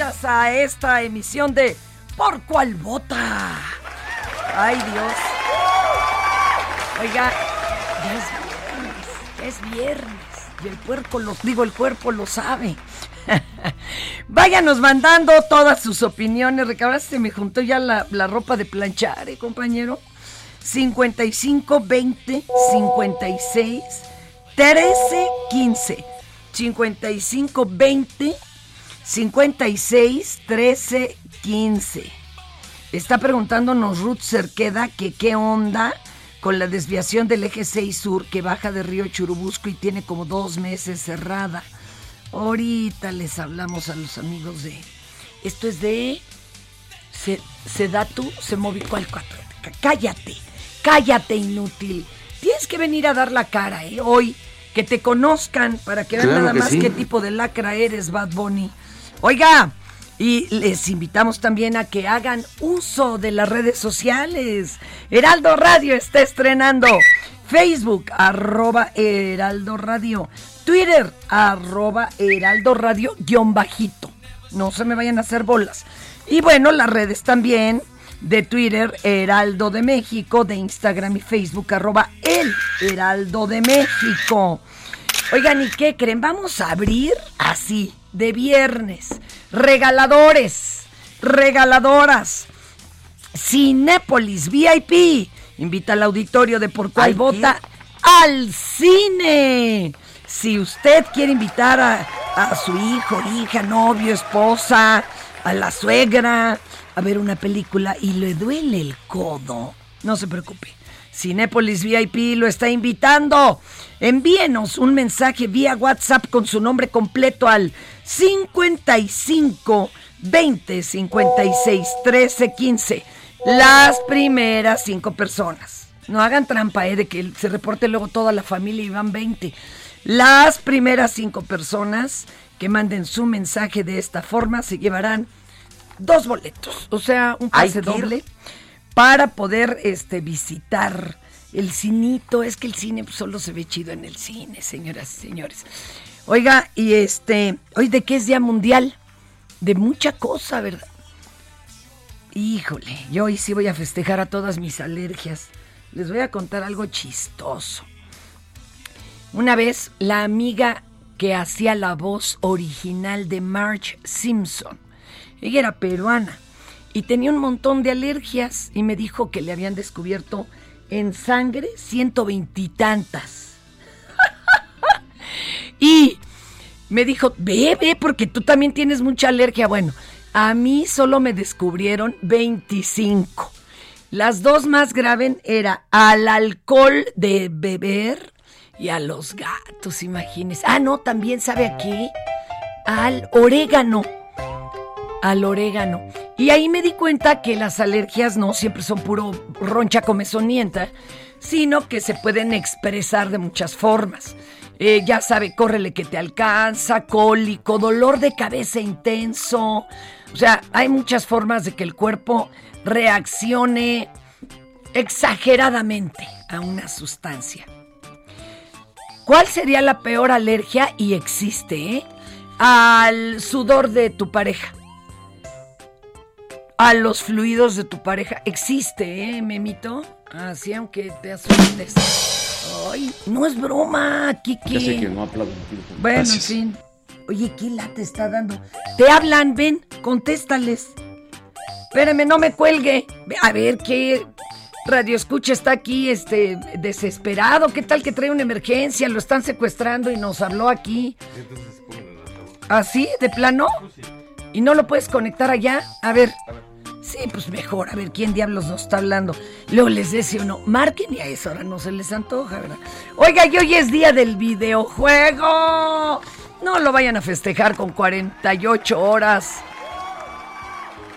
Bienvenidas a esta emisión de Por Cuál Vota. Ay Dios. Oiga, ya es viernes, ya es viernes. Y el cuerpo, lo, digo, el cuerpo lo sabe. Váyanos mandando todas sus opiniones. Recabar se me juntó ya la, la ropa de planchar, ¿eh, compañero? 55 20 56 13 15 55 20 56 13 15 Está preguntándonos Ruth Cerqueda que qué onda con la desviación del eje 6 sur que baja de Río Churubusco y tiene como dos meses cerrada. Ahorita les hablamos a los amigos de... Esto es de... Se, Sedatu, se movió cual cuatro. Cállate, cállate inútil. Tienes que venir a dar la cara, ¿eh? Hoy, que te conozcan para que vean nada que más sí. qué tipo de lacra eres, Bad Bunny. Oiga, y les invitamos también a que hagan uso de las redes sociales. Heraldo Radio está estrenando Facebook, arroba Heraldo Radio. Twitter, arroba Heraldo Radio, guion bajito. No se me vayan a hacer bolas. Y bueno, las redes también de Twitter, Heraldo de México, de Instagram y Facebook, arroba El Heraldo de México. Oigan, ¿y qué creen? Vamos a abrir así, de viernes. Regaladores, regaladoras. Cinépolis VIP. Invita al auditorio de Por Cuál Vota al cine. Si usted quiere invitar a, a su hijo, hija, novio, esposa, a la suegra a ver una película y le duele el codo, no se preocupe. Cinépolis VIP lo está invitando. Envíenos un mensaje vía WhatsApp con su nombre completo al 55 20 56 13 15. Las primeras cinco personas. No hagan trampa, eh, de que se reporte luego toda la familia y van 20. Las primeras cinco personas que manden su mensaje de esta forma se llevarán dos boletos, o sea, un pase doble para poder este visitar el cinito. Es que el cine pues, solo se ve chido en el cine, señoras y señores. Oiga, y este, hoy de qué es Día Mundial? De mucha cosa, ¿verdad? Híjole, yo hoy sí voy a festejar a todas mis alergias. Les voy a contar algo chistoso. Una vez la amiga que hacía la voz original de Marge Simpson, ella era peruana y tenía un montón de alergias y me dijo que le habían descubierto en sangre ciento veintitantas. Y me dijo, bebe, porque tú también tienes mucha alergia. Bueno, a mí solo me descubrieron 25. Las dos más graves era al alcohol de beber y a los gatos, imagínese. Ah, no, también sabe aquí al orégano. Al orégano. Y ahí me di cuenta que las alergias no siempre son puro roncha comezonienta, sino que se pueden expresar de muchas formas. Eh, ya sabe, córrele que te alcanza, cólico, dolor de cabeza intenso. O sea, hay muchas formas de que el cuerpo reaccione exageradamente a una sustancia. ¿Cuál sería la peor alergia? Y existe, ¿eh? Al sudor de tu pareja. A los fluidos de tu pareja. Existe, ¿eh, Memito? Así, aunque te asustes. Ay, no es broma, Kiki. Ya sé que no aplaudo. Bueno, en fin. Oye, ¿qué la te está dando? Te hablan, ven, contéstales. Espérame, no me cuelgue. Ve, A ver, ¿qué radio escucha está aquí, este, desesperado? ¿Qué tal que trae una emergencia? Lo están secuestrando y nos habló aquí. ¿Así? ¿De plano? ¿Y no lo puedes conectar allá? A ver. Sí, pues mejor, a ver quién diablos nos está hablando. Luego les decía uno, marquen y a esa hora no se les antoja, ¿verdad? Oiga, y hoy es día del videojuego. No lo vayan a festejar con 48 horas.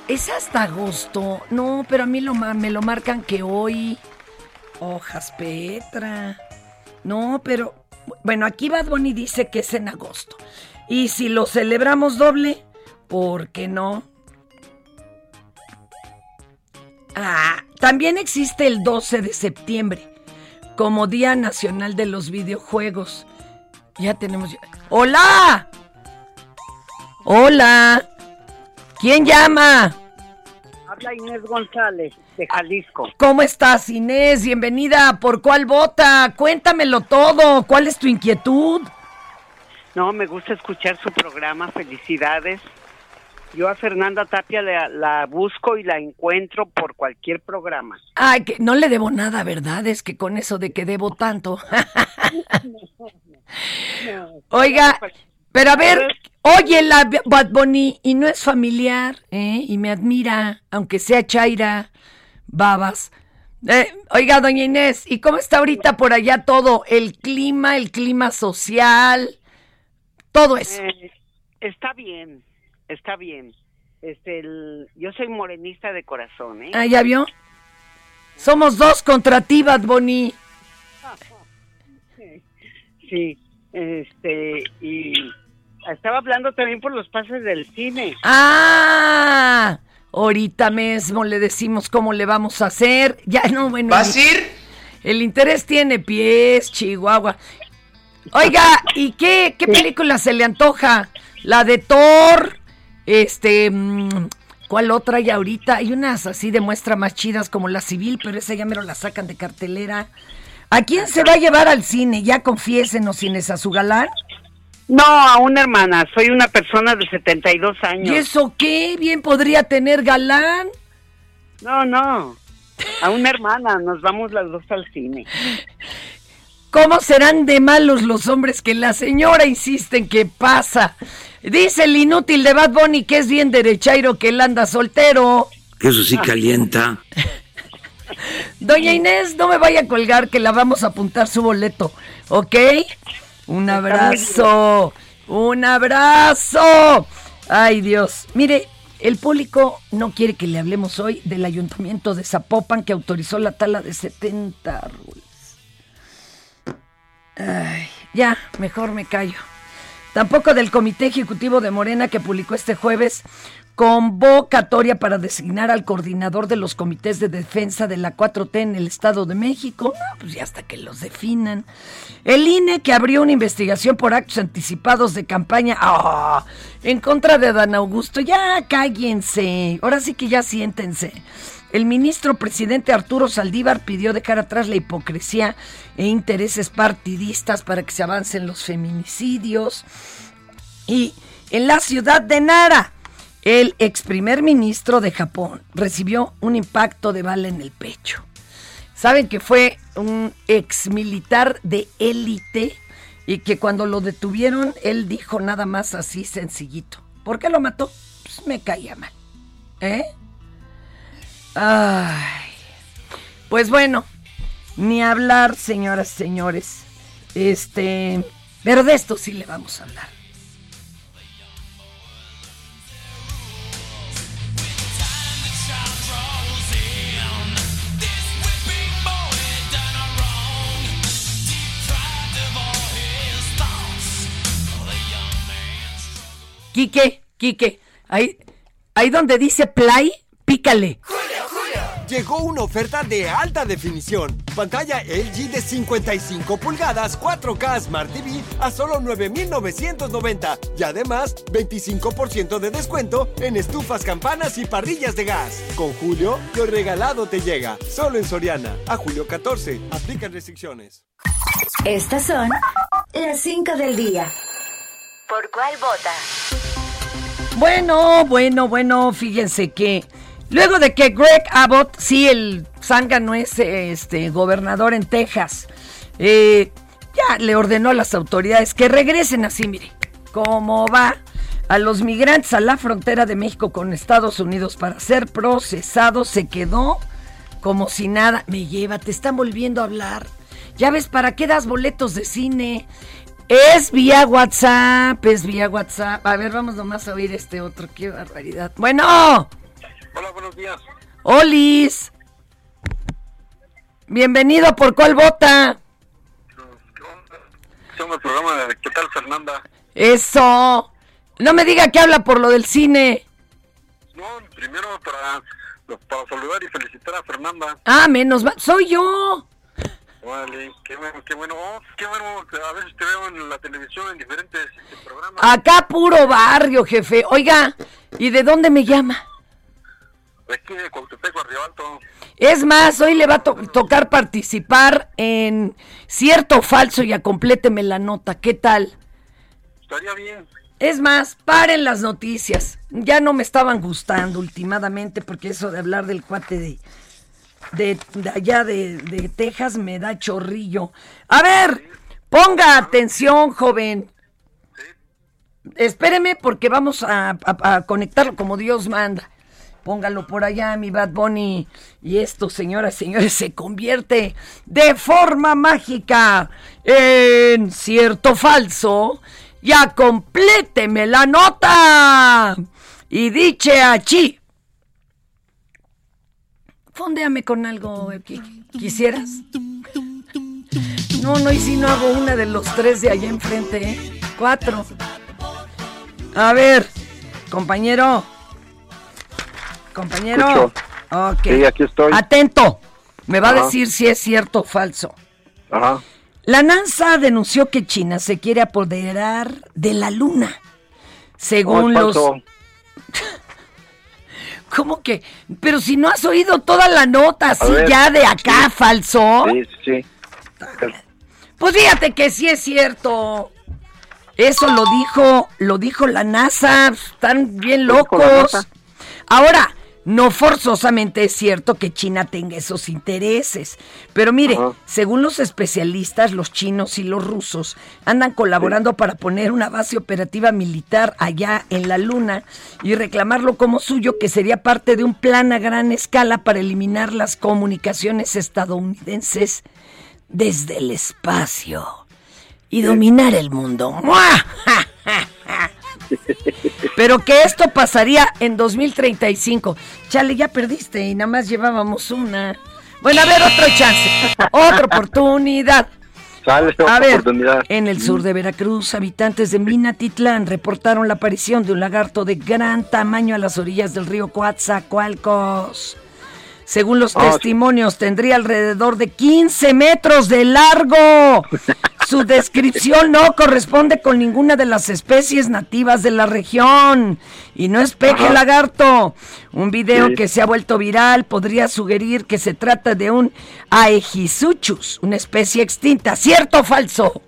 Es hasta agosto. No, pero a mí lo, me lo marcan que hoy. Hojas Petra. No, pero. Bueno, aquí Bad Bunny dice que es en agosto. Y si lo celebramos doble, ¿por qué no? Ah, también existe el 12 de septiembre como Día Nacional de los Videojuegos. Ya tenemos. ¡Hola! ¡Hola! ¿Quién llama? Habla Inés González, de Jalisco. ¿Cómo estás, Inés? Bienvenida. ¿Por cuál vota? Cuéntamelo todo. ¿Cuál es tu inquietud? No, me gusta escuchar su programa, felicidades. Yo a Fernanda Tapia la, la busco y la encuentro por cualquier programa. Ay, que no le debo nada, ¿verdad? Es que con eso de que debo tanto. Oiga, pero a ver, oye la Bad Bunny y no es familiar, ¿eh? Y me admira, aunque sea Chaira, babas. Eh, oiga, doña Inés, ¿y cómo está ahorita por allá todo? El clima, el clima social, todo eso. Eh, está bien, está bien. Este, el- yo soy morenista de corazón, ¿eh? Ah, ¿ya vio? Somos dos contra ti, Bad Bunny. Sí, este, y estaba hablando también por los pases del cine. Ah, ahorita mismo le decimos cómo le vamos a hacer. Ya no, bueno. ¿Vas a el- ir? El interés tiene pies, Chihuahua. Oiga, ¿y qué, qué película se le antoja? La de Thor, este, mm, ¿cuál otra hay ahorita? Hay unas así de muestra más chidas como la civil, pero esa ya mero la sacan de cartelera. ¿A quién se va a llevar al cine? Ya confiésenos, Inés, a su galán. No, a una hermana, soy una persona de 72 años. ¿Y eso qué? Bien podría tener galán. No, no, a una hermana, nos vamos las dos al cine. ¿Cómo serán de malos los hombres que la señora insiste en que pasa? Dice el inútil de Bad Bunny que es bien derechairo que él anda soltero. Eso sí calienta. Doña Inés, no me vaya a colgar que la vamos a apuntar su boleto, ¿ok? Un abrazo, un abrazo. Ay Dios, mire, el público no quiere que le hablemos hoy del ayuntamiento de Zapopan que autorizó la tala de 70 árboles. Ay, ya, mejor me callo. Tampoco del Comité Ejecutivo de Morena que publicó este jueves convocatoria para designar al coordinador de los comités de defensa de la 4T en el Estado de México. Pues ya hasta que los definan. El INE que abrió una investigación por actos anticipados de campaña ¡ah! en contra de Dan Augusto. Ya cállense. Ahora sí que ya siéntense. El ministro presidente Arturo Saldívar pidió dejar atrás la hipocresía e intereses partidistas para que se avancen los feminicidios. Y en la ciudad de Nara, el ex primer ministro de Japón recibió un impacto de bala en el pecho. Saben que fue un ex militar de élite y que cuando lo detuvieron él dijo nada más así sencillito. ¿Por qué lo mató? Pues me caía mal. ¿Eh? Ay. Pues bueno, ni hablar, señoras y señores. Este, pero de esto sí le vamos a hablar. Quique, Quique, ahí, ahí donde dice play, pícale. Llegó una oferta de alta definición. Pantalla LG de 55 pulgadas 4K Smart TV a solo 9,990. Y además, 25% de descuento en estufas, campanas y parrillas de gas. Con Julio, lo regalado te llega. Solo en Soriana. A julio 14. Aplican restricciones. Estas son las 5 del día. ¿Por cuál vota? Bueno, bueno, bueno, fíjense que luego de que Greg Abbott, sí, el zángano es este gobernador en Texas, eh, ya le ordenó a las autoridades que regresen así, mire, cómo va a los migrantes a la frontera de México con Estados Unidos para ser procesados, se quedó como si nada. Me lleva, te están volviendo a hablar. Ya ves, ¿para qué das boletos de cine? Es vía WhatsApp, es vía WhatsApp. A ver, vamos nomás a oír este otro. Qué barbaridad. Bueno. Hola, buenos días. Olis. Bienvenido, ¿por cuál vota? El programa de ¿Qué tal, Fernanda? Eso. No me diga que habla por lo del cine. No, primero para, para saludar y felicitar a Fernanda. Ah, menos mal. Soy yo. Vale, qué bueno, qué bueno. Oh, qué bueno, a veces te veo en la televisión en diferentes este, programas. Acá puro barrio, jefe. Oiga, ¿y de dónde me llama? De aquí de. Es más, hoy le va a to- tocar participar en cierto o falso, ya compléteme la nota. ¿Qué tal? Estaría bien. Es más, paren las noticias. Ya no me estaban gustando últimamente porque eso de hablar del cuate de, de, de allá de, de Texas me da chorrillo. A ver, ponga atención, joven. Espéreme porque vamos a, a- a conectarlo como Dios manda. Póngalo por allá, mi Bad Bunny. Y esto, señoras y señores, se convierte de forma mágica en cierto falso. Ya compléteme la nota. Y diche aquí. Fondéame con algo, Eki. ¿Quisieras? No, no, y si no hago una de los tres de allá enfrente, ¿eh? Cuatro. A ver, compañero. Compañero. Sí, aquí estoy. Atento. Me va a decir si es cierto o falso. Ajá. La NASA denunció que China se quiere apoderar de la Luna. Según los... ¿Cómo que? Pero si no has oído toda la nota, así ya de acá, falso. Sí, sí, sí. Pues fíjate que sí es cierto. Eso lo dijo, lo dijo la NASA. Están bien locos. Ahora, no forzosamente es cierto que China tenga esos intereses. Pero mire, Ajá. según los especialistas, los chinos y los rusos andan colaborando para poner una base operativa militar allá en la Luna y reclamarlo como suyo, que sería parte de un plan a gran escala para eliminar las comunicaciones estadounidenses desde el espacio y dominar el mundo. ¡Mua! Pero que esto pasaría en 2035. Chale, ya perdiste y nada más llevábamos una. Bueno, a ver, otro chance, otra oportunidad. Sale A ver, oportunidad. en el sur de Veracruz, habitantes de Minatitlán reportaron la aparición de un lagarto de gran tamaño a las orillas del río Coatzacoalcos. Según los Ah, sí. testimonios, tendría alrededor de 15 metros de largo. Su descripción no corresponde con ninguna de las especies nativas de la región. Y no es peje Ajá. lagarto. Un video Sí. que se ha vuelto viral podría sugerir que se trata de un Aegisuchus, una especie extinta. ¿Cierto o falso?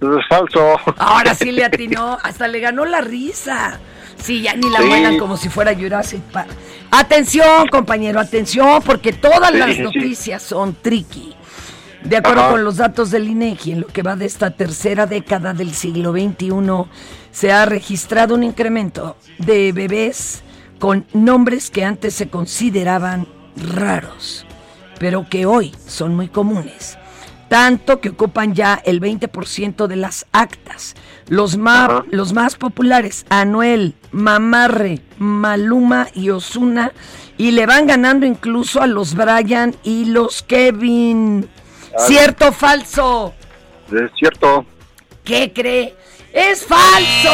Es falso. Ahora sí le atinó, hasta le ganó la risa. Sí, ya ni la Sí. vuelan como si fuera Jurassic Park. Atención, compañero, atención, porque todas Sí, las noticias son tricky. De acuerdo Ajá. con los datos del INEGI, en lo que va de esta tercera década del siglo XXI, se ha registrado un incremento de bebés con nombres que antes se consideraban raros, pero que hoy son muy comunes. Tanto que ocupan ya el 20% de las actas. Los, ma- los más populares, Anuel, Mamarre, Maluma y Osuna, y le van ganando incluso a los Brian y los Kevin. Ah. ¿Cierto o falso? Es cierto. ¿Qué cree? ¡Es falso!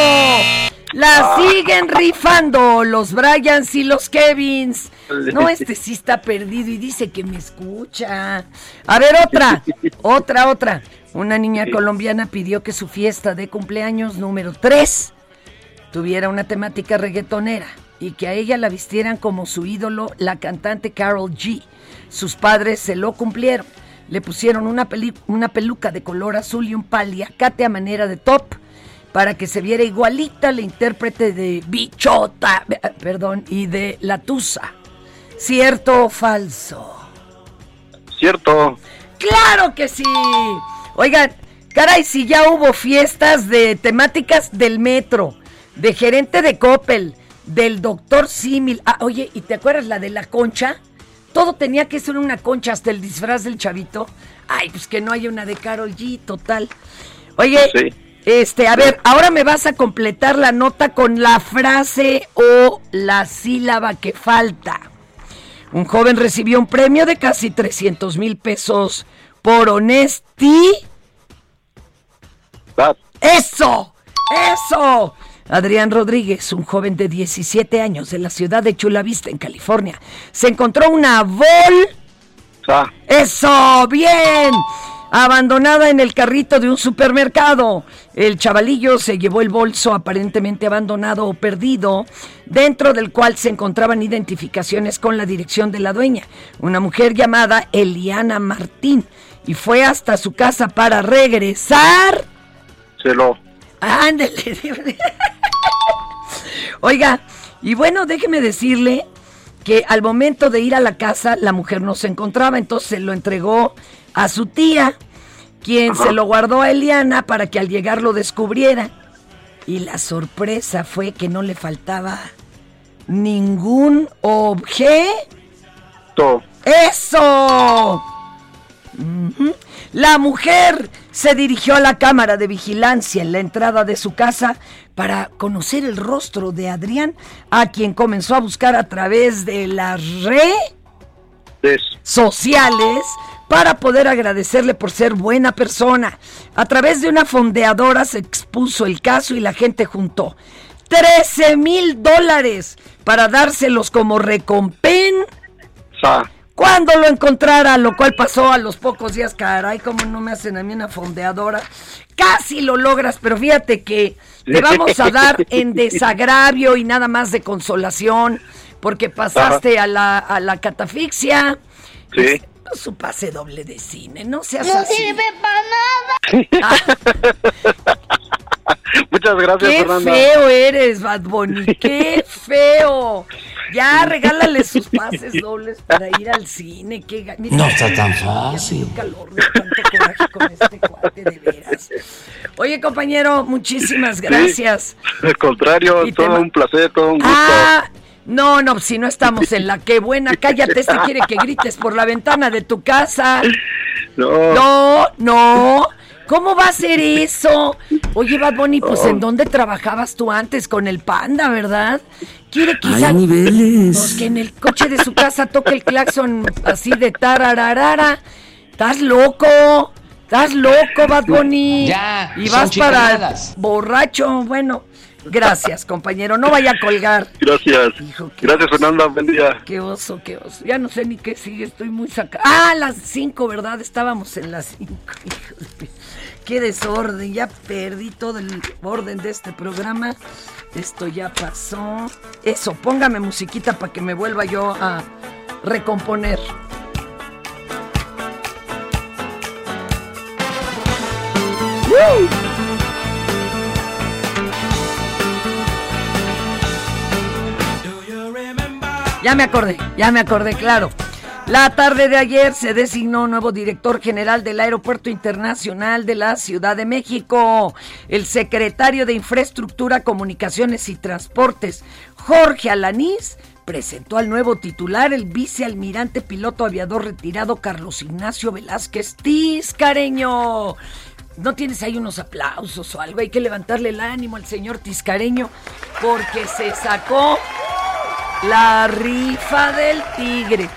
La Ah. siguen rifando los Bryans y los Kevins. No, este sí está perdido y dice que me escucha. A ver, otra, otra, otra. Una niña colombiana pidió que su fiesta de cumpleaños número 3 tuviera una temática reggaetonera y que a ella la vistieran como su ídolo, la cantante Carol G. Sus padres se lo cumplieron. Le pusieron una, peli- una peluca de color azul y un paliacate a manera de top para que se viera igualita la intérprete de Bichota, eh, perdón, y de La Tusa. ¿Cierto o falso? Cierto. ¡Claro que sí! Oigan, caray, si ya hubo fiestas de temáticas del metro, de gerente de Coppel, del doctor Simil. Ah, oye, ¿y te acuerdas la de la concha? Todo tenía que ser una concha, hasta el disfraz del chavito. Ay, pues que no haya una de Carol G, total. Oye, Sí. este, a ver, ahora me vas a completar la nota con la frase o la sílaba que falta. Un joven recibió un premio de casi 300 mil pesos por honesti. ¡Eso! ¡Eso! Adrián Rodríguez, un joven de 17 años de la ciudad de Chula Vista, en California, se encontró una bol. Ah, ¡Eso! ¡Bien! Abandonada en el carrito de un supermercado. El chavalillo se llevó el bolso aparentemente abandonado o perdido, dentro del cual se encontraban identificaciones con la dirección de la dueña, una mujer llamada Eliana Martín, y fue hasta su casa para regresar. se lo. Ándele. Oiga, y bueno, déjeme decirle que al momento de ir a la casa, la mujer no se encontraba, entonces se lo entregó a su tía, quien Ajá. se lo guardó a Eliana para que al llegar lo descubriera. Y la sorpresa fue que no le faltaba ningún objeto. ¡Eso! La mujer se dirigió a la cámara de vigilancia en la entrada de su casa para conocer el rostro de Adrián, a quien comenzó a buscar a través de las redes sociales para poder agradecerle por ser buena persona. A través de una fondeadora se expuso el caso y la gente juntó 13 mil dólares para dárselos como recompensa Sa. Cuando lo encontrara, lo cual pasó a los pocos días, caray, como no me hacen a mí una fondeadora. Casi lo logras, pero fíjate que te vamos a dar en desagravio y nada más de consolación, porque pasaste a la, a la catafixia. Sí. Es Su pase doble de cine, no seas No así. sirve para nada. Muchas gracias, Qué Fernanda. feo eres, Bad Bunny, qué feo. Ya, regálale sus pases dobles para ir al cine. Qué ga- mira, No está tan fácil. calor de tanto coraje con este cuate, de veras. Oye, compañero, muchísimas gracias. Al contrario, Y todo un placer, todo un gusto. Ah, no, no, si no estamos en la qué buena, cállate, este quiere que grites por la ventana de tu casa. No. No, no. ¿Cómo va a ser eso? Oye, Bad Bunny, pues ¿en dónde trabajabas tú antes con el panda, verdad? Quiere quizá Hay niveles. pues, que en el coche de su casa toque el claxon así de tarararara. ¿Estás loco? Estás loco, Bad Bunny. Ya, Y son vas para borracho. Bueno, gracias, compañero. No vaya a colgar. Gracias. Gracias, Fernanda. Buen día. Qué oso, qué oso. Ya no sé ni qué sigue, estoy muy sacada. Ah, las cinco, ¿verdad? Estábamos en las cinco. Hijos de- Qué desorden, ya perdí todo el orden de este programa. Esto ya pasó. Eso, póngame musiquita para que me vuelva yo a recomponer. Ya me acordé, ya me acordé, claro. La tarde de ayer se designó nuevo director general del Aeropuerto Internacional de la Ciudad de México. El secretario de Infraestructura, Comunicaciones y Transportes, Jorge Alanís, presentó al nuevo titular, el vicealmirante piloto aviador retirado Carlos Ignacio Velázquez Tiscareño. ¿No tienes ahí unos aplausos o algo? Hay que levantarle el ánimo al señor Tiscareño porque se sacó la rifa del tigre.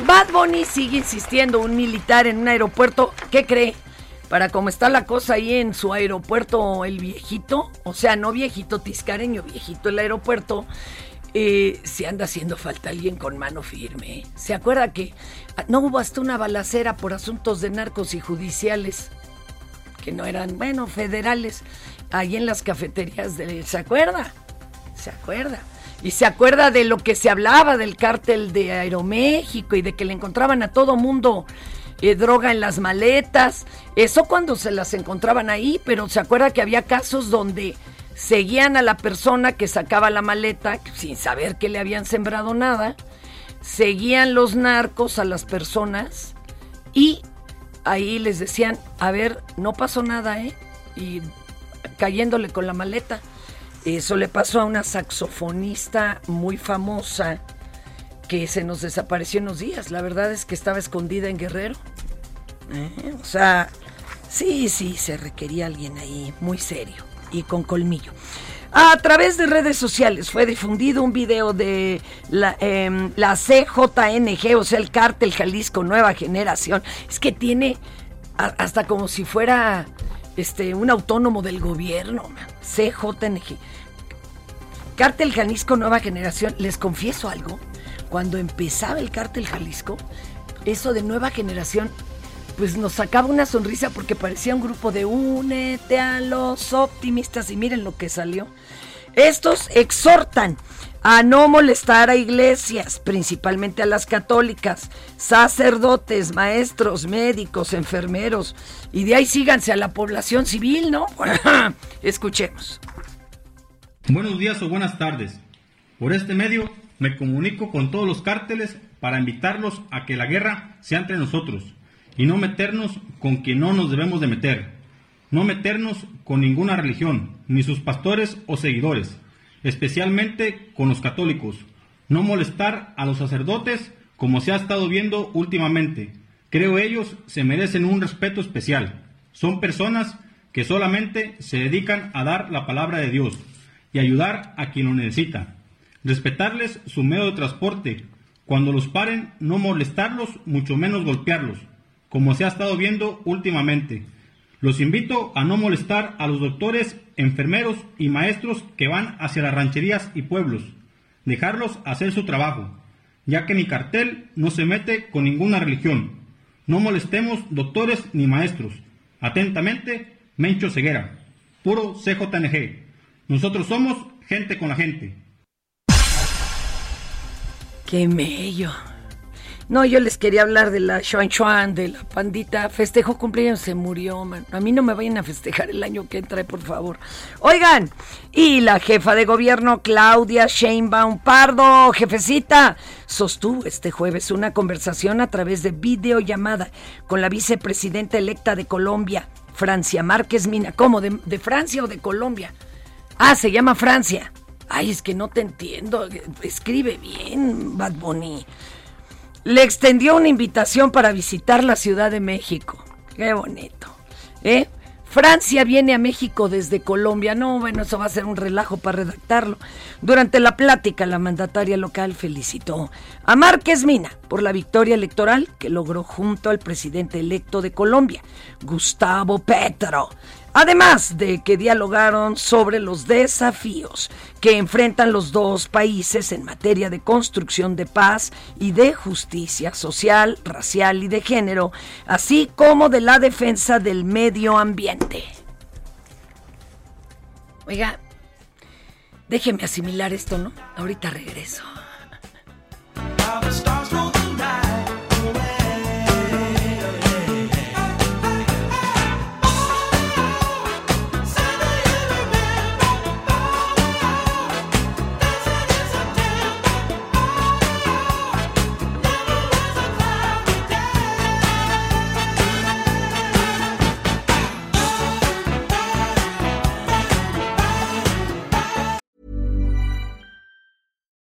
Bad Bunny sigue insistiendo, un militar en un aeropuerto, ¿qué cree? Para cómo está la cosa ahí en su aeropuerto, el viejito, o sea, no viejito tiscareño, viejito el aeropuerto, eh, se anda haciendo falta alguien con mano firme. ¿eh? ¿Se acuerda que no hubo hasta una balacera por asuntos de narcos y judiciales? Que no eran, bueno, federales, ahí en las cafeterías de... ¿Se acuerda? ¿Se acuerda? Y se acuerda de lo que se hablaba del cártel de Aeroméxico y de que le encontraban a todo mundo eh, droga en las maletas. Eso cuando se las encontraban ahí, pero se acuerda que había casos donde seguían a la persona que sacaba la maleta sin saber que le habían sembrado nada. Seguían los narcos a las personas y ahí les decían, a ver, no pasó nada, ¿eh? Y cayéndole con la maleta. Eso le pasó a una saxofonista muy famosa que se nos desapareció en unos días. La verdad es que estaba escondida en Guerrero. ¿Eh? O sea, sí, sí, se requería alguien ahí muy serio y con colmillo. A través de redes sociales fue difundido un video de la, em, CJNG, o sea, el cártel Jalisco Nueva Generación. Es que tiene hasta como si fuera este, un autónomo del gobierno. CJNG. Cártel Jalisco Nueva Generación, les confieso algo, cuando empezaba el Cártel Jalisco, eso de nueva generación, pues nos sacaba una sonrisa porque parecía un grupo de únete a los optimistas y miren lo que salió. Estos exhortan a no molestar a iglesias, principalmente a las católicas, sacerdotes, maestros, médicos, enfermeros, y de ahí síganse a la población civil, ¿no? Escuchemos. Buenos días o buenas tardes. Por este medio me comunico con todos los cárteles para invitarlos a que la guerra sea entre nosotros y no meternos con quien no nos debemos de meter. No meternos con ninguna religión, ni sus pastores o seguidores, especialmente con los católicos. No molestar a los sacerdotes como se ha estado viendo últimamente. Creo ellos se merecen un respeto especial. Son personas que solamente se dedican a dar la palabra de Dios y ayudar a quien lo necesita. Respetarles su medio de transporte. Cuando los paren, no molestarlos, mucho menos golpearlos, como se ha estado viendo últimamente. Los invito a no molestar a los doctores, enfermeros y maestros que van hacia las rancherías y pueblos. Dejarlos hacer su trabajo, ya que mi cartel no se mete con ninguna religión. No molestemos doctores ni maestros. Atentamente, Mencho Ceguera. Puro CJNG. Nosotros somos gente con la gente. Qué mello. No, yo les quería hablar de la Xuan Xuan, de la pandita. Festejó cumpleaños, se murió, man. A mí no me vayan a festejar el año que entra, por favor. Oigan, y la jefa de gobierno, Claudia Sheinbaum Pardo, jefecita, sostuvo este jueves una conversación a través de videollamada con la vicepresidenta electa de Colombia, Francia Márquez Mina. ¿Cómo? ¿De, de Francia o de Colombia? Ah, se llama Francia. Ay, es que no te entiendo. Escribe bien, Bad Bunny. Le extendió una invitación para visitar la Ciudad de México. Qué bonito. ¿Eh? Francia viene a México desde Colombia. No, bueno, eso va a ser un relajo para redactarlo. Durante la plática, la mandataria local felicitó a Márquez Mina por la victoria electoral que logró junto al presidente electo de Colombia, Gustavo Petro. Además de que dialogaron sobre los desafíos que enfrentan los dos países en materia de construcción de paz y de justicia social, racial y de género, así como de la defensa del medio ambiente. Oiga, déjeme asimilar esto, ¿no? Ahorita regreso.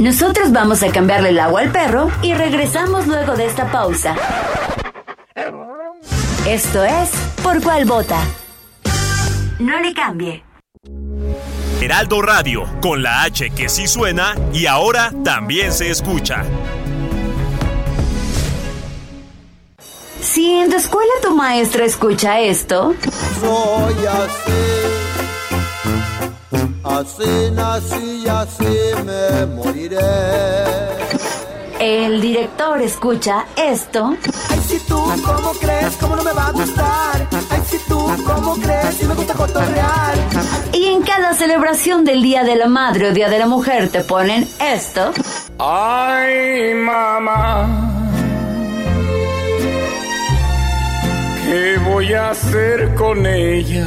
Nosotros vamos a cambiarle el agua al perro y regresamos luego de esta pausa. Esto es Por cuál vota. No le cambie. Heraldo Radio, con la H que sí suena y ahora también se escucha. Si en tu escuela tu maestra escucha esto, Soy así, así nací y así me moriré. el director escucha esto, Ay, si tú, ¿cómo crees? ¿Cómo no me va a gustar? Ay, si tú, ¿cómo crees? Si me gusta cotorrear. y en cada celebración del Día de la Madre o Día de la Mujer te ponen esto, Ay, mamá. ¿Qué voy a hacer con ella?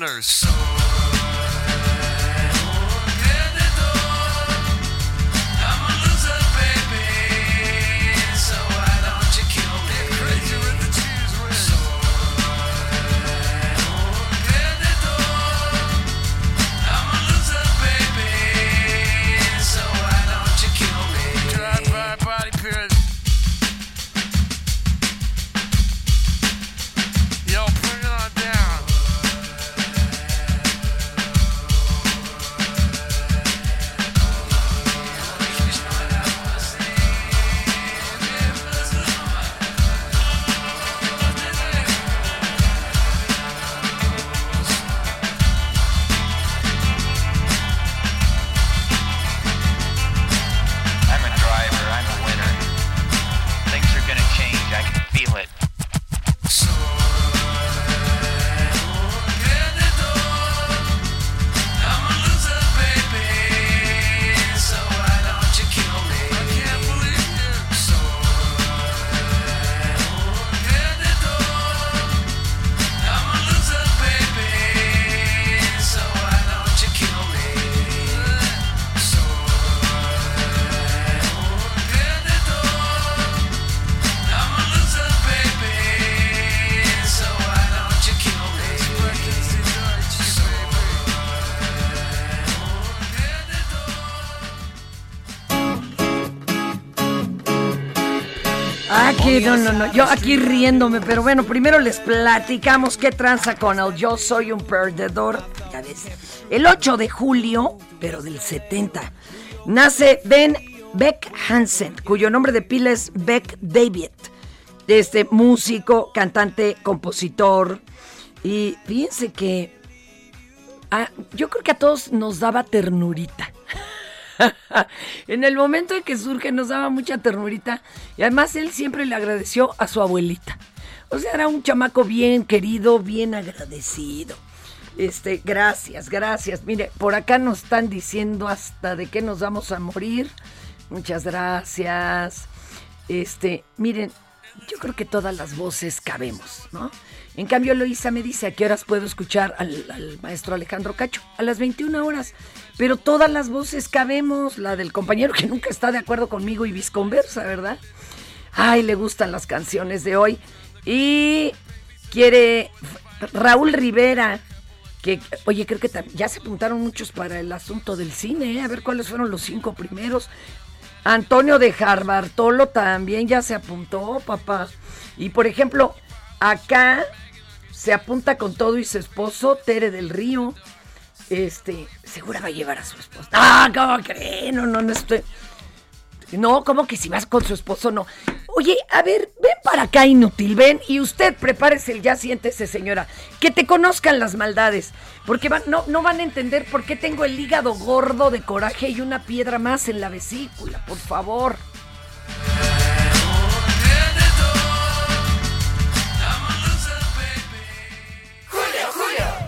sinners. No, no, no, yo aquí riéndome, pero bueno, primero les platicamos qué tranza con el Yo Soy un Perdedor. Ya ves, el 8 de julio, pero del 70, nace Ben Beck Hansen, cuyo nombre de pila es Beck David. Este músico, cantante, compositor. Y fíjense que ah, yo creo que a todos nos daba ternurita. En el momento en que surge nos daba mucha ternurita y además él siempre le agradeció a su abuelita. O sea, era un chamaco bien querido, bien agradecido. Este, gracias, gracias. Mire, por acá nos están diciendo hasta de qué nos vamos a morir. Muchas gracias. Este, miren, yo creo que todas las voces cabemos, ¿no? En cambio, Loisa me dice a qué horas puedo escuchar al, maestro Alejandro Cacho. A las 21 horas. Pero todas las voces cabemos. La del compañero que nunca está de acuerdo conmigo y visconversa, ¿verdad? Ay, le gustan las canciones de hoy. Y quiere Raúl Rivera. Que, oye, creo que ya se apuntaron muchos para el asunto del cine, ¿eh? a ver cuáles fueron los cinco primeros. Antonio de Jarbartolo también ya se apuntó, papá. Y por ejemplo, acá se apunta con todo y su esposo, Tere del Río. Este, segura va a llevar a su esposo. Ah, ¿cómo creen? No, no, no estoy. No, ¿cómo que si vas con su esposo? No. Oye, a ver, ven para acá, inútil, ven. Y usted prepárese el ya siéntese, señora. Que te conozcan las maldades. Porque no, no van a entender por qué tengo el hígado gordo de coraje y una piedra más en la vesícula, por favor.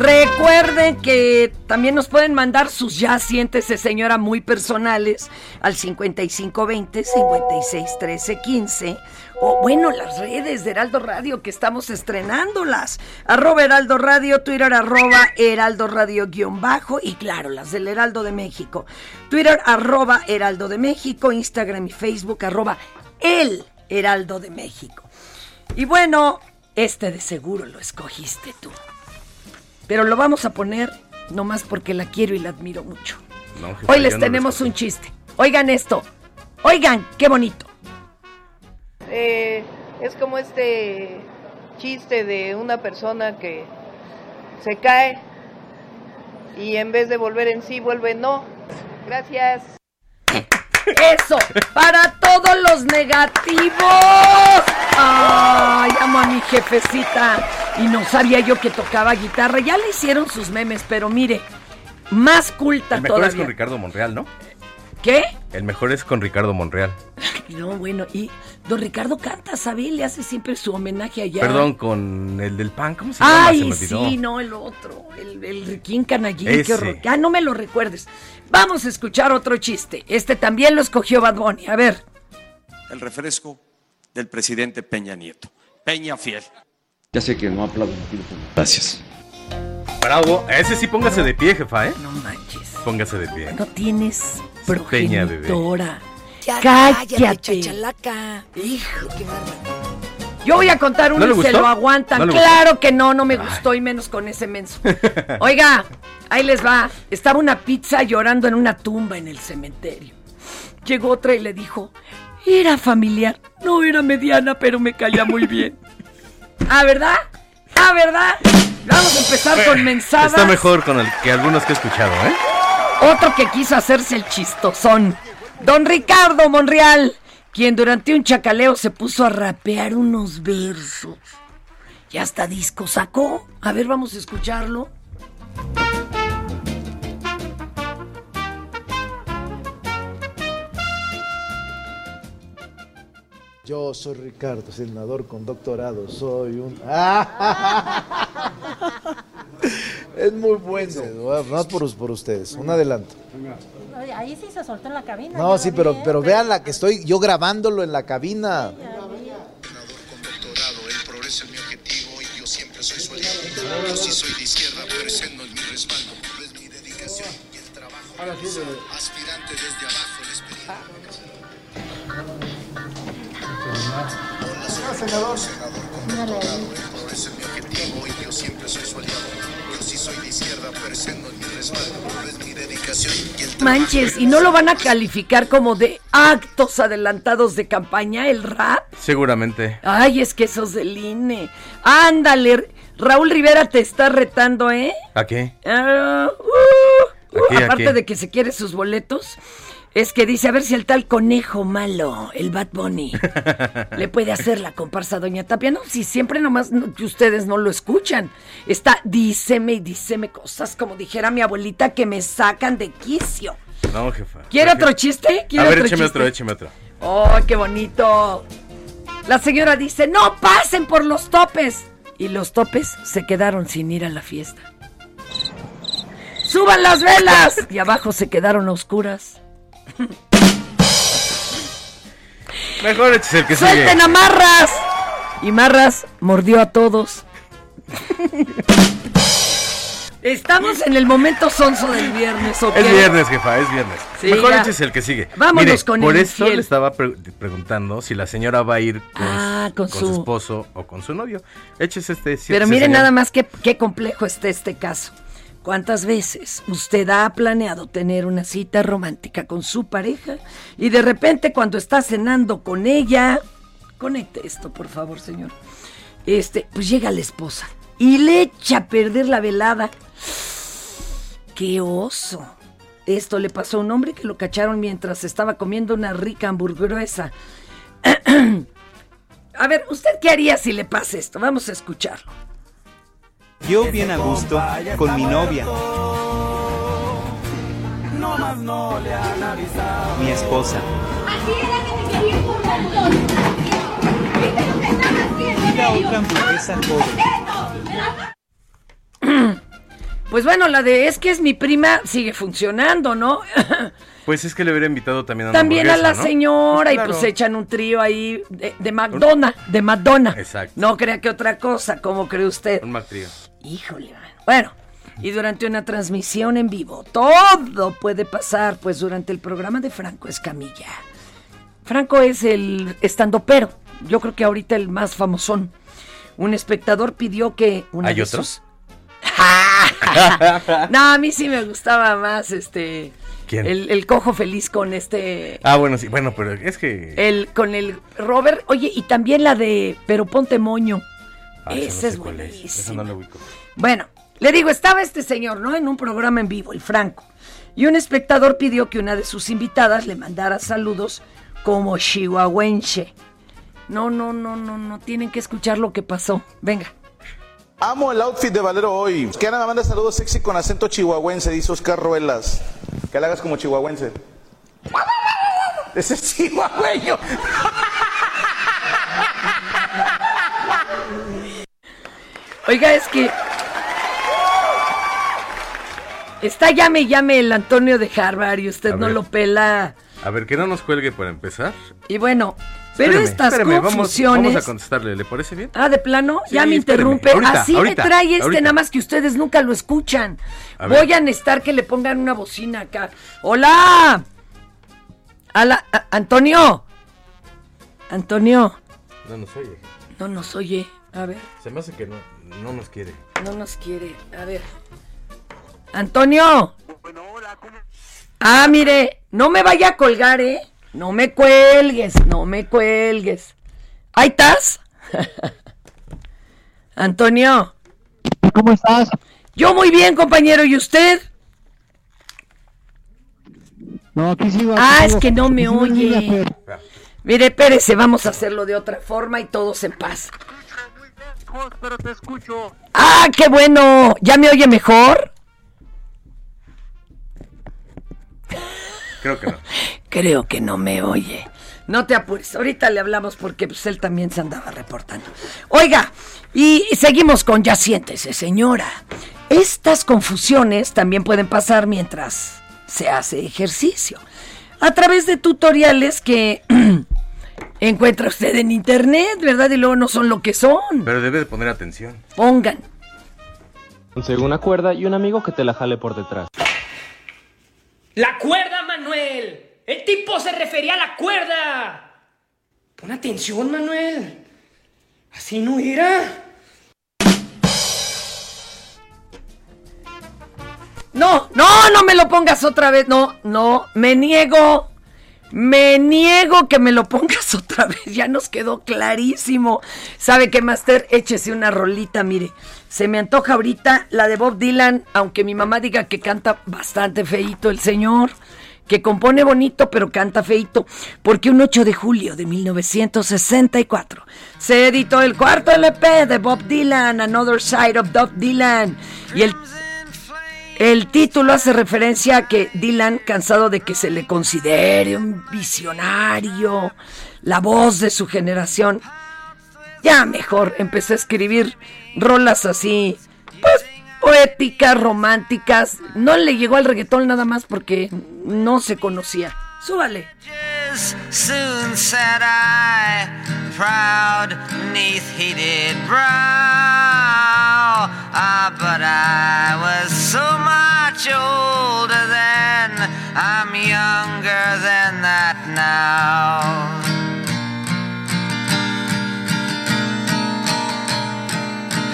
Recuerden que también nos pueden mandar sus ya siéntese señora muy personales al 5520 5613 15 o bueno las redes de Heraldo Radio que estamos estrenándolas. Arroba Heraldo Radio Twitter arroba Heraldo Radio guion bajo y claro las del Heraldo de México. Twitter arroba Heraldo de México Instagram y Facebook arroba El Heraldo de México. Y bueno este de seguro lo escogiste tú pero lo vamos a poner nomás porque la quiero y la admiro mucho. No, jefa, Hoy les tenemos un chiste. Oigan esto. Oigan, qué bonito. Eh, es como este chiste de una persona que se cae y en vez de volver en sí vuelve no. Gracias. Eso, para todos los negativos. Ay, amo a mi jefecita. Y no sabía yo que tocaba guitarra. Ya le hicieron sus memes, pero mire, más culta El mejor es con. Ricardo Monreal, ¿no? ¿Qué? El mejor es con Ricardo Monreal. No, bueno, y don Ricardo canta, ¿sabe? Le hace siempre su homenaje allá. Perdón, con el del pan, ¿cómo se llama? Ay, sí, no, el otro, el, el Riquín Canallín, qué horror. Ah, no me lo recuerdes. Vamos a escuchar otro chiste. Este también lo escogió Bad Bunny. A ver. el refresco del presidente Peña Nieto. Peña fiel. Ya sé que no aplaudo. Gracias. Bravo, ese sí póngase de pie, jefa, ¿eh? No manches. Póngase de pie. No tienes Peña, bebé. progenitora. Cállate. cállate, chachalaca. Hijo. Yo voy a contar uno ¿No y se lo aguantan. ¿No le claro que no, no me gustó y menos con ese menso. Oiga, ahí les va. Estaba una pizza llorando en una tumba en el cementerio. Llegó otra y le dijo, era familiar, no era mediana, pero me caía muy bien. Ah, ¿verdad? Ah, ¿verdad? Vamos a empezar con mensadas. Está mejor con el que algunos que he escuchado, ¿eh? Otro que quiso hacerse el chistosón. Don Ricardo Monreal, quien durante un chacaleo se puso a rapear unos versos. Y hasta disco sacó. A ver, vamos a escucharlo. Yo soy Ricardo, senador con doctorado, soy un... Es muy bueno, más por, por ustedes, un adelanto. Ahí sí se soltó en la cabina. No, sí, pero, ¿eh? pero vean la que estoy yo grabándolo en la cabina. El progreso es mi objetivo y yo siempre siempre soy su aliado. Yo sí soy de izquierda, pero ese no es mi respaldo. Es mi dedicación y el trabajo. Aspirante desde Hola, senador. Senador condecorado. El progreso es mi objetivo y yo siempre soy su aliado. Yo sí soy de izquierda, pero ese no es mi respaldo. Es mi dedicación y el Manches, ¿y no lo van a calificar como de actos adelantados de campaña el rap? Seguramente. Ay, es que esos del INE. Ándale, Raúl Rivera te está retando, ¿eh? ¿A qué? Ah, uh, uh, ¿A qué, a aparte de que se quiere sus boletos, es que dice a ver si el tal conejo malo, el Bad Bunny, le puede hacer la comparsa a Doña Tapia. No, si siempre nomás no- que ustedes no lo escuchan. Está, díceme y díceme cosas, como dijera mi abuelita, que me sacan de quicio. No, jefa. ¿Quiere ¿Para otro chiste? ¿Quiere A ver, otro écheme chiste? otro, écheme otro. ¡Oh, qué bonito! La señora dice, no pasen por los topes. Y los topes se quedaron sin ir a la fiesta. ¡Suban las velas! Y abajo se quedaron a oscuras. Mejor échese el que sigue. ¡Suelten a Marras! Y Marras mordió a todos. Estamos en el momento sonso del viernes, ¿ok? Es viernes, jefa, es viernes. Sí, Mejor ya. échese el que sigue. Vámonos Mire, con Por el eso infiel. le estaba pre- preguntando si la señora va a ir con, Ah, con con su- su esposo o con su novio. Échese este. Pero miren señor. nada más qué, qué complejo está este caso. ¿Cuántas veces usted ha planeado tener una cita romántica con su pareja y de repente cuando está cenando con ella, conecte esto por favor señor, este, pues llega la esposa y le echa a perder la velada. ¡Qué oso! Esto le pasó a un hombre que lo cacharon mientras estaba comiendo una rica hamburguesa. a ver, ¿usted qué haría si le pasa esto? Vamos a escucharlo. Yo bien a gusto con mi novia, No más no le han avisado. mi esposa. Diga otra hamburguesa joven. Pues bueno, la de es que es mi prima sigue funcionando, ¿no? Pues es que le hubiera invitado también a una También a la señora y Claro. pues echan un trío ahí de, de McDonald's, de McDonald's. Exacto. No crea que otra cosa, ¿cómo cree usted? Un Mac Trío. Híjole, man. bueno. Y durante una transmisión en vivo, todo puede pasar, pues durante el programa de Franco Escamilla. Franco es el estandopero, yo creo que ahorita el más famosón. Un espectador pidió que una ¿Hay de otro? sus- no, a mí sí me gustaba más este ¿Quién? El, el cojo feliz con este Ah, bueno, sí. Bueno, pero es que. el con el Robert, oye, y también la de Pero ponte moño. Ah, no sé es no la ubico. Bueno, le digo, estaba este señor, ¿no? En un programa en vivo, el Franco. Y un espectador pidió que una de sus invitadas le mandara saludos como chihuahuense. No, no, no, no, no. Tienen que escuchar lo que pasó. Venga. Amo el outfit de Valero hoy. Que Ana me manda saludos sexy con acento chihuahuense, dice Oscar Ruelas. Que le hagas como chihuahuense. Ese es chihuahueño. Oiga, es que. Está llame y llame el Antonio de Harvard y usted A no ver. lo pela. A ver, que no nos cuelgue para empezar. Y bueno, pero Espéreme, estas espéreme, confusiones. Vamos, a contestarle, ¿le parece bien? Ah, de plano, Sí, ya me espéreme. interrumpe. Ahorita, Así ahorita, me trae este, ahorita. nada más que ustedes nunca lo escuchan. A. Voy a necesitar que le pongan una bocina acá. ¡Hola! A- Antonio. Antonio. No nos oye. No nos oye. A ver, Se me hace que no, no nos quiere. no nos quiere. A ver. Antonio. Ah, mire, no me vaya a colgar, ¿eh? No me cuelgues, no me cuelgues. ¿Ahí estás? Antonio. ¿Cómo estás? Yo muy bien, compañero, ¿y usted? No, aquí sigo. aquí Ah, es que no me oye. Mire, espérese, vamos a hacerlo de otra forma y todos en paz. Pero te escucho. ¡Ah, qué bueno! ¿Ya me oye mejor? Creo que no. Creo que no me oye. No te apures, ahorita le hablamos porque pues, él también se andaba reportando. Oiga, y seguimos con ya siéntese, señora. Estas confusiones también pueden pasar mientras se hace ejercicio. A través de tutoriales que encuentra usted en internet, ¿verdad? Y luego no son lo que son. Pero debe de poner atención. Pongan. Conseguí una cuerda y un amigo que te la jale por detrás. ¡La cuerda, Manuel! El tipo se refería a la cuerda. Pon atención, Manuel. Así no era. No, no, no me lo pongas otra vez. No, no, me niego. Me niego que me lo pongas otra vez. Ya nos quedó clarísimo. ¿Sabe qué, Master? Échese una rolita, mire. Se me antoja ahorita la de Bob Dylan, aunque mi mamá diga que canta bastante feito el señor, que compone bonito, pero canta feito, porque un 8 de julio de 1964 se editó el cuarto LP de Bob Dylan, Another Side of Bob Dylan, y el el título hace referencia a que Dylan, cansado de que se le considere un visionario, la voz de su generación, ya mejor empecé a escribir rolas así, pues poéticas, románticas. No le llegó al reggaetón nada más porque no se conocía. Súbale. Soon said I, proud neath heated brow. Ah, but I was so much older then, I'm younger than that now.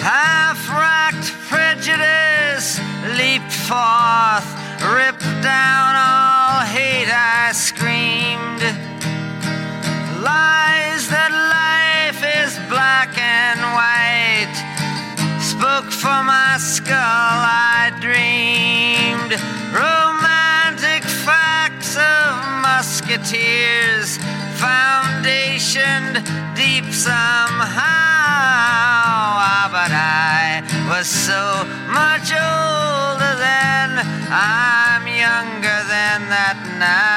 Half-racked prejudice leaped forth, ripped down all hate. I screamed lies that life is black and white. Spoke for my skull, I dreamed romantic facts of musketeers, foundationed deep somehow. Ah, But I was so much older then, I'm younger than that now.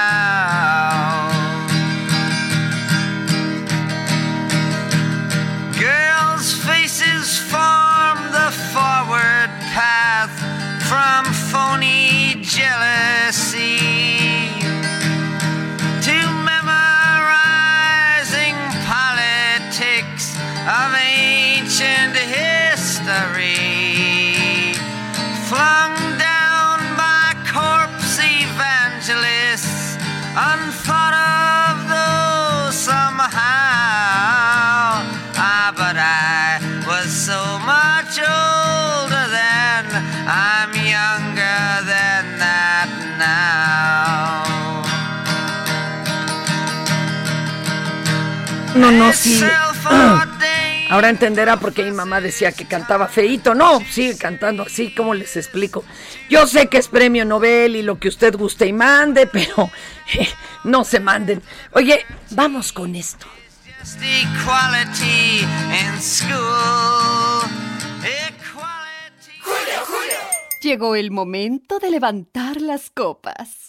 No, sí. Ahora entenderá por qué mi mamá decía que cantaba feito. No, sigue cantando así, ¿cómo les explico? Yo sé que es premio Nobel y lo que usted guste y mande, pero eh, no se manden. Oye, vamos con esto. Llegó el momento de levantar las copas.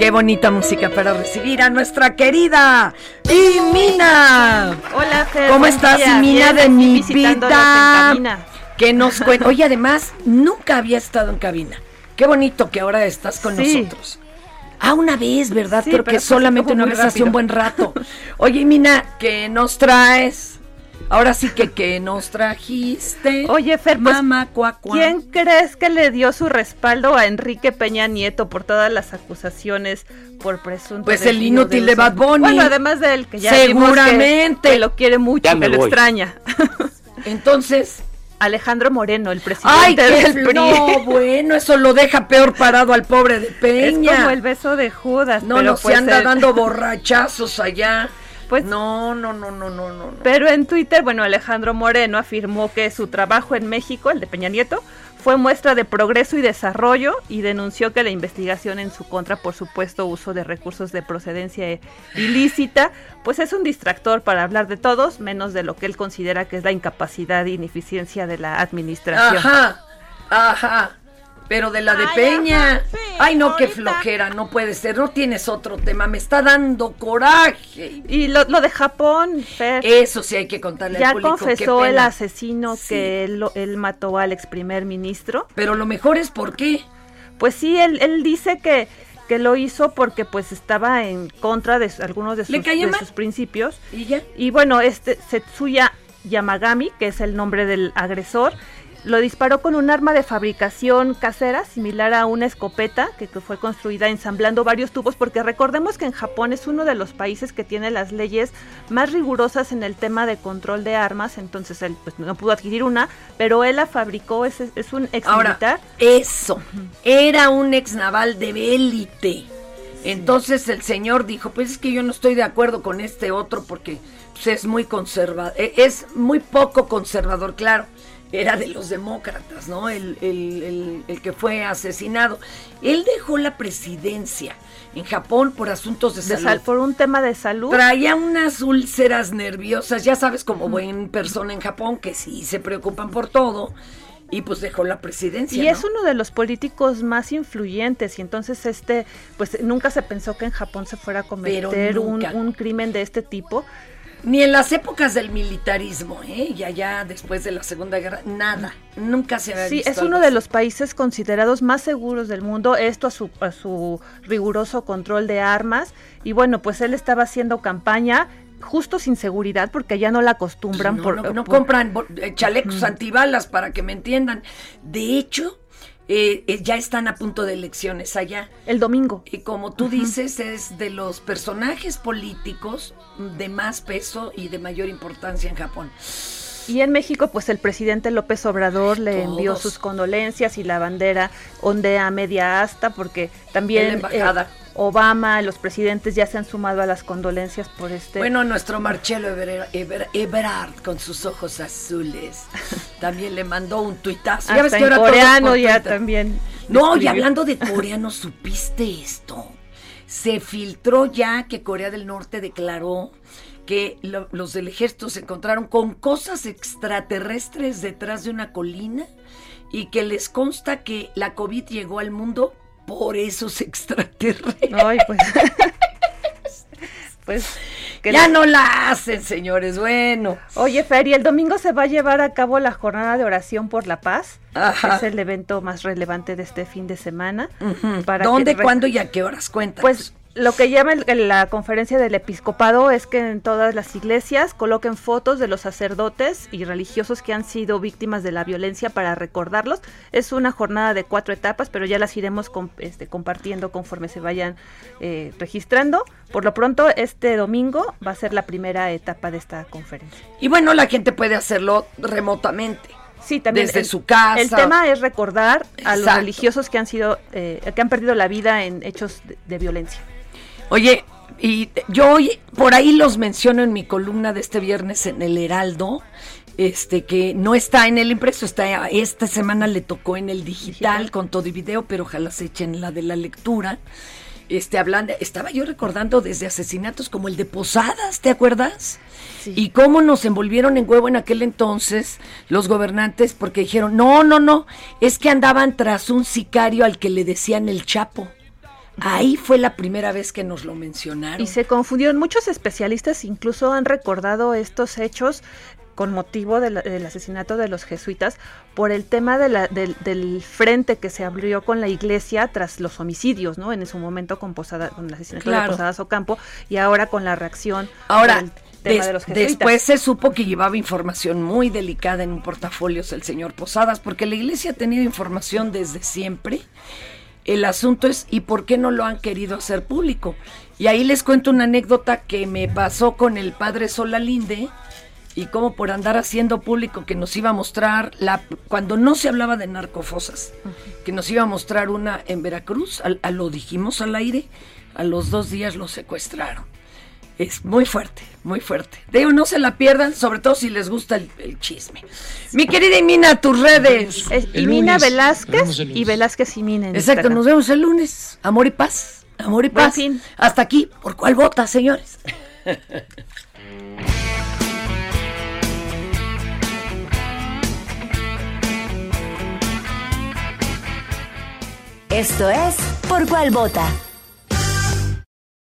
Qué bonita música para recibir a nuestra querida Imina. Hola, Fer. ¿Cómo estás. Imina de mi vida? Que nos cuenta. Oye, además, nunca había estado en cabina. Qué bonito que ahora estás con Sí. nosotros. Ah, una vez, ¿verdad? Sí, Creo pero que fue solamente una vez hace un buen rato. Oye, Mina, ¿qué nos traes? Ahora sí que, ¿qué nos trajiste? Oye, Fer, pues, Mamá, cuá. ¿quién crees que le dio su respaldo a Enrique Peña Nieto por todas las acusaciones por presunto Pues el inútil de? Bad Bunny. Bueno, además de él, que ya vimos que- Seguramente. que lo quiere mucho, Ya me que lo voy. extraña. Entonces... Alejandro Moreno, el Ay, presidente qué del PRI. no, bueno, eso lo deja peor parado al pobre de Peña. Es como el beso de Judas. No, pero no, se pues anda el- dando borrachazos allá. Pues, no, no, no, no, no, no. Pero en Twitter, bueno, Alejandro Moreno afirmó que su trabajo en México, el de Peña Nieto, fue muestra de progreso y desarrollo y denunció que la investigación en su contra por supuesto uso de recursos de procedencia ilícita, pues es un distractor para hablar de todos, menos de lo que él considera que es la incapacidad e ineficiencia de la administración. Ajá, ajá. Pero de la de Peña. Ay, no, qué flojera, no puede ser. No tienes otro tema, me está dando coraje. Y lo, lo de Japón, Fer, Eso sí hay que contarle ya al público. qué confesó el asesino que él, mató al ex primer ministro. Pero lo mejor es por qué. Pues sí, él, él dice que, que lo hizo porque pues estaba en contra de algunos de ¿Le sus, de sus principios. Y ya. Y bueno, este Setsuya Yamagami, que es el nombre del agresor, lo disparó con un arma de fabricación casera, similar a una escopeta, que, que fue construida ensamblando varios tubos, porque recordemos que en Japón es uno de los países que tiene las leyes más rigurosas en el tema de control de armas, entonces él pues, no pudo adquirir una, pero él la fabricó, es, es un ex Ahora, militar. eso. Era un ex naval de élite. Entonces el señor dijo, pues es que yo no estoy de acuerdo con este otro porque pues, es muy conservador, es muy poco conservador, claro. Era de los demócratas, ¿no? El, el- el- el que fue asesinado. Él dejó la presidencia en Japón por asuntos de, de salud. sal- por un tema de salud. Traía unas úlceras nerviosas, ya sabes, como buen persona en Japón, que sí se preocupan por todo, y pues dejó la presidencia. Y ¿no? es uno de los políticos más influyentes y entonces este, pues nunca se pensó que en Japón se fuera a cometer un, un crimen de este tipo. Ni en las épocas del militarismo, ¿eh? Y allá después de la Segunda Guerra, nada. Nunca se había Sí, visto es algo uno de los países considerados más seguros del mundo, esto a su, a su riguroso control de armas. Y bueno, pues él estaba haciendo campaña justo sin seguridad porque ya no la acostumbran. No, por, no, no por- compran eh, chalecos antibalas para que me entiendan. De hecho, eh, eh, ya están a punto de elecciones allá. El domingo. Y como tú dices, es de los personajes políticos de más peso y de mayor importancia en Japón. Y en México, pues el presidente López Obrador le envió sus condolencias y la bandera ondea media asta porque también eh, Obama, los presidentes ya se han sumado a las condolencias por este. Bueno, nuestro Marcelo Eber- con sus ojos azules también le mandó un tuitazo. hasta en todo es coreano ya también. No, y hablando de coreano, ¿supiste esto? Se filtró ya que Corea del Norte declaró que lo- los del ejército se encontraron con cosas extraterrestres detrás de una colina y que les consta que la COVID llegó al mundo por esos extraterrestres. Ay, pues. pues. que ya no la hacen, señores. Bueno. Oye, Fer, y el domingo se va a llevar a cabo la jornada de oración por la paz. Ajá. Es el evento más relevante de este fin de semana. Para ¿Dónde, que- cuándo y a qué horas cuentan? Pues lo que llama el- la conferencia del episcopado es que en todas las iglesias coloquen fotos de los sacerdotes y religiosos que han sido víctimas de la violencia para recordarlos. Es una jornada de cuatro etapas, pero ya las iremos este, compartiendo conforme se vayan eh, registrando. Por lo pronto, este domingo va a ser la primera etapa de esta conferencia. Y bueno, la gente puede hacerlo remotamente. Sí, también Desde el- su casa. El tema es recordar a los religiosos que han sido, eh, que han perdido la vida en hechos de- de violencia. Oye, y yo hoy por ahí los menciono en mi columna de este viernes en el Heraldo, este que no está en el impreso, está esta semana le tocó en el digital, con todo y video, pero ojalá se echen la de la lectura. Este hablando, estaba yo recordando desde asesinatos como el de Posadas, ¿te acuerdas? Y cómo nos envolvieron en huevo en aquel entonces los gobernantes porque dijeron, no, no, no, es que andaban tras un sicario al que le decían el Chapo. Ahí fue la primera vez que nos lo mencionaron. Y se confundieron. Muchos especialistas incluso han recordado estos hechos con motivo de la- del asesinato de los jesuitas por el tema de la- del, del frente que se abrió con la iglesia tras los homicidios, ¿no? En su momento con, Posada, con el asesinato Claro. de Posadas Ocampo y ahora con la reacción Ahora, del tema de los jesuitas. después se supo que llevaba información muy delicada en un portafolio el señor Posadas, porque la iglesia ha tenido información desde siempre. El asunto es, ¿y por qué no lo han querido hacer público? Y ahí les cuento una anécdota que me pasó con el padre Solalinde y cómo por andar haciendo público que nos iba a mostrar, la, cuando no se hablaba de narcofosas, que nos iba a mostrar una en Veracruz, al- a lo dijimos al aire, a los dos días lo secuestraron. Es muy fuerte, muy fuerte. Digo, no se la pierdan, sobre todo si les gusta el, el chisme. Mi querida Imina, tus redes. Es Imina Velázquez y Velázquez Imina. en Exacto, Instagram. nos vemos el lunes. Amor y paz. Amor y Buen paz. fin. Hasta aquí. ¿Por cuál vota, señores? Esto es Por Cuál Vota.